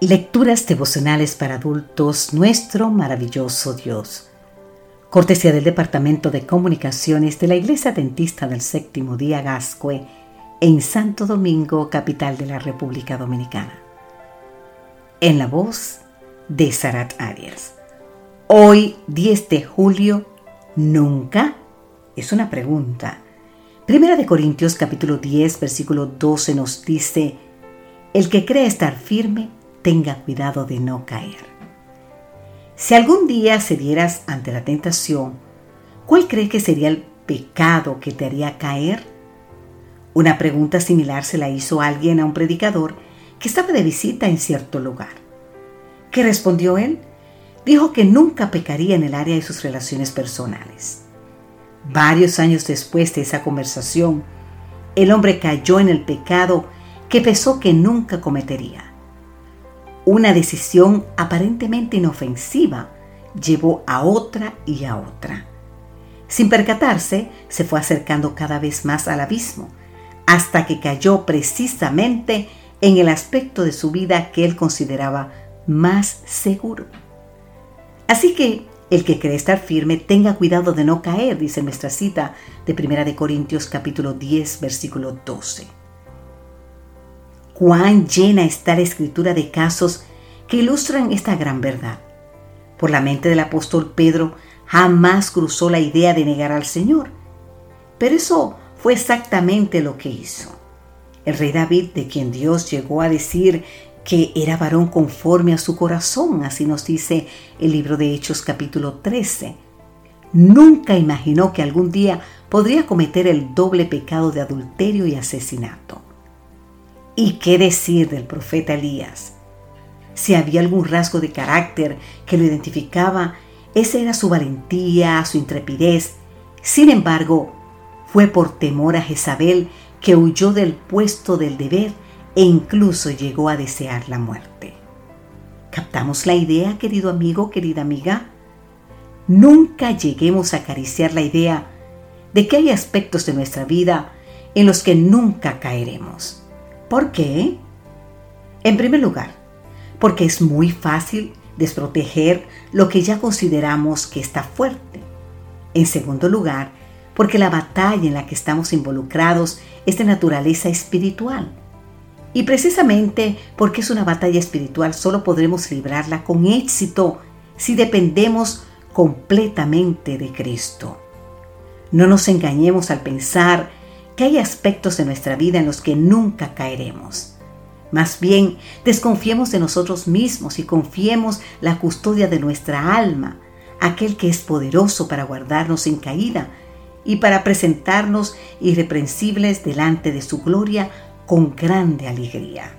Lecturas devocionales para adultos, nuestro maravilloso Dios. Cortesía del Departamento de Comunicaciones de la Iglesia Dentista del Séptimo Día Gascue en Santo Domingo, capital de la República Dominicana. En la voz de Sarat Arias. Hoy, 10 de julio, ¿nunca? Es una pregunta. Primera de Corintios capítulo 10, versículo 12 nos dice, el que cree estar firme, tenga cuidado de no caer. Si algún día se dieras ante la tentación, ¿cuál cree que sería el pecado que te haría caer? Una pregunta similar se la hizo alguien a un predicador que estaba de visita en cierto lugar. ¿Qué respondió él? Dijo que nunca pecaría en el área de sus relaciones personales. Varios años después de esa conversación, el hombre cayó en el pecado que pensó que nunca cometería. Una decisión aparentemente inofensiva llevó a otra y a otra. Sin percatarse, se fue acercando cada vez más al abismo, hasta que cayó precisamente en el aspecto de su vida que él consideraba más seguro. Así que el que cree estar firme tenga cuidado de no caer, dice nuestra cita de 1 de Corintios capítulo 10 versículo 12 cuán llena está la escritura de casos que ilustran esta gran verdad. Por la mente del apóstol Pedro jamás cruzó la idea de negar al Señor. Pero eso fue exactamente lo que hizo. El rey David, de quien Dios llegó a decir que era varón conforme a su corazón, así nos dice el libro de Hechos capítulo 13, nunca imaginó que algún día podría cometer el doble pecado de adulterio y asesinato. ¿Y qué decir del profeta Elías? Si había algún rasgo de carácter que lo identificaba, esa era su valentía, su intrepidez. Sin embargo, fue por temor a Jezabel que huyó del puesto del deber e incluso llegó a desear la muerte. ¿Captamos la idea, querido amigo, querida amiga? Nunca lleguemos a acariciar la idea de que hay aspectos de nuestra vida en los que nunca caeremos. ¿Por qué? En primer lugar, porque es muy fácil desproteger lo que ya consideramos que está fuerte. En segundo lugar, porque la batalla en la que estamos involucrados es de naturaleza espiritual. Y precisamente porque es una batalla espiritual solo podremos librarla con éxito si dependemos completamente de Cristo. No nos engañemos al pensar que hay aspectos de nuestra vida en los que nunca caeremos. Más bien, desconfiemos de nosotros mismos y confiemos la custodia de nuestra alma, aquel que es poderoso para guardarnos sin caída y para presentarnos irreprensibles delante de su gloria con grande alegría.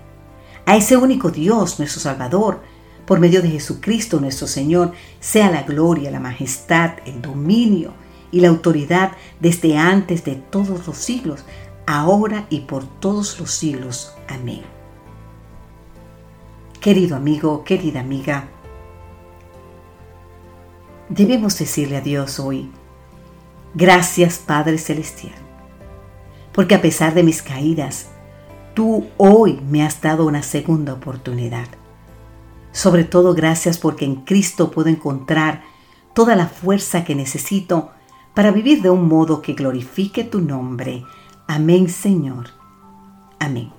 A ese único Dios, nuestro Salvador, por medio de Jesucristo nuestro Señor, sea la gloria, la majestad, el dominio, y la autoridad desde antes de todos los siglos, ahora y por todos los siglos. Amén. Querido amigo, querida amiga, debemos decirle a Dios hoy, gracias Padre Celestial, porque a pesar de mis caídas, tú hoy me has dado una segunda oportunidad. Sobre todo gracias porque en Cristo puedo encontrar toda la fuerza que necesito para vivir de un modo que glorifique tu nombre. Amén, Señor. Amén.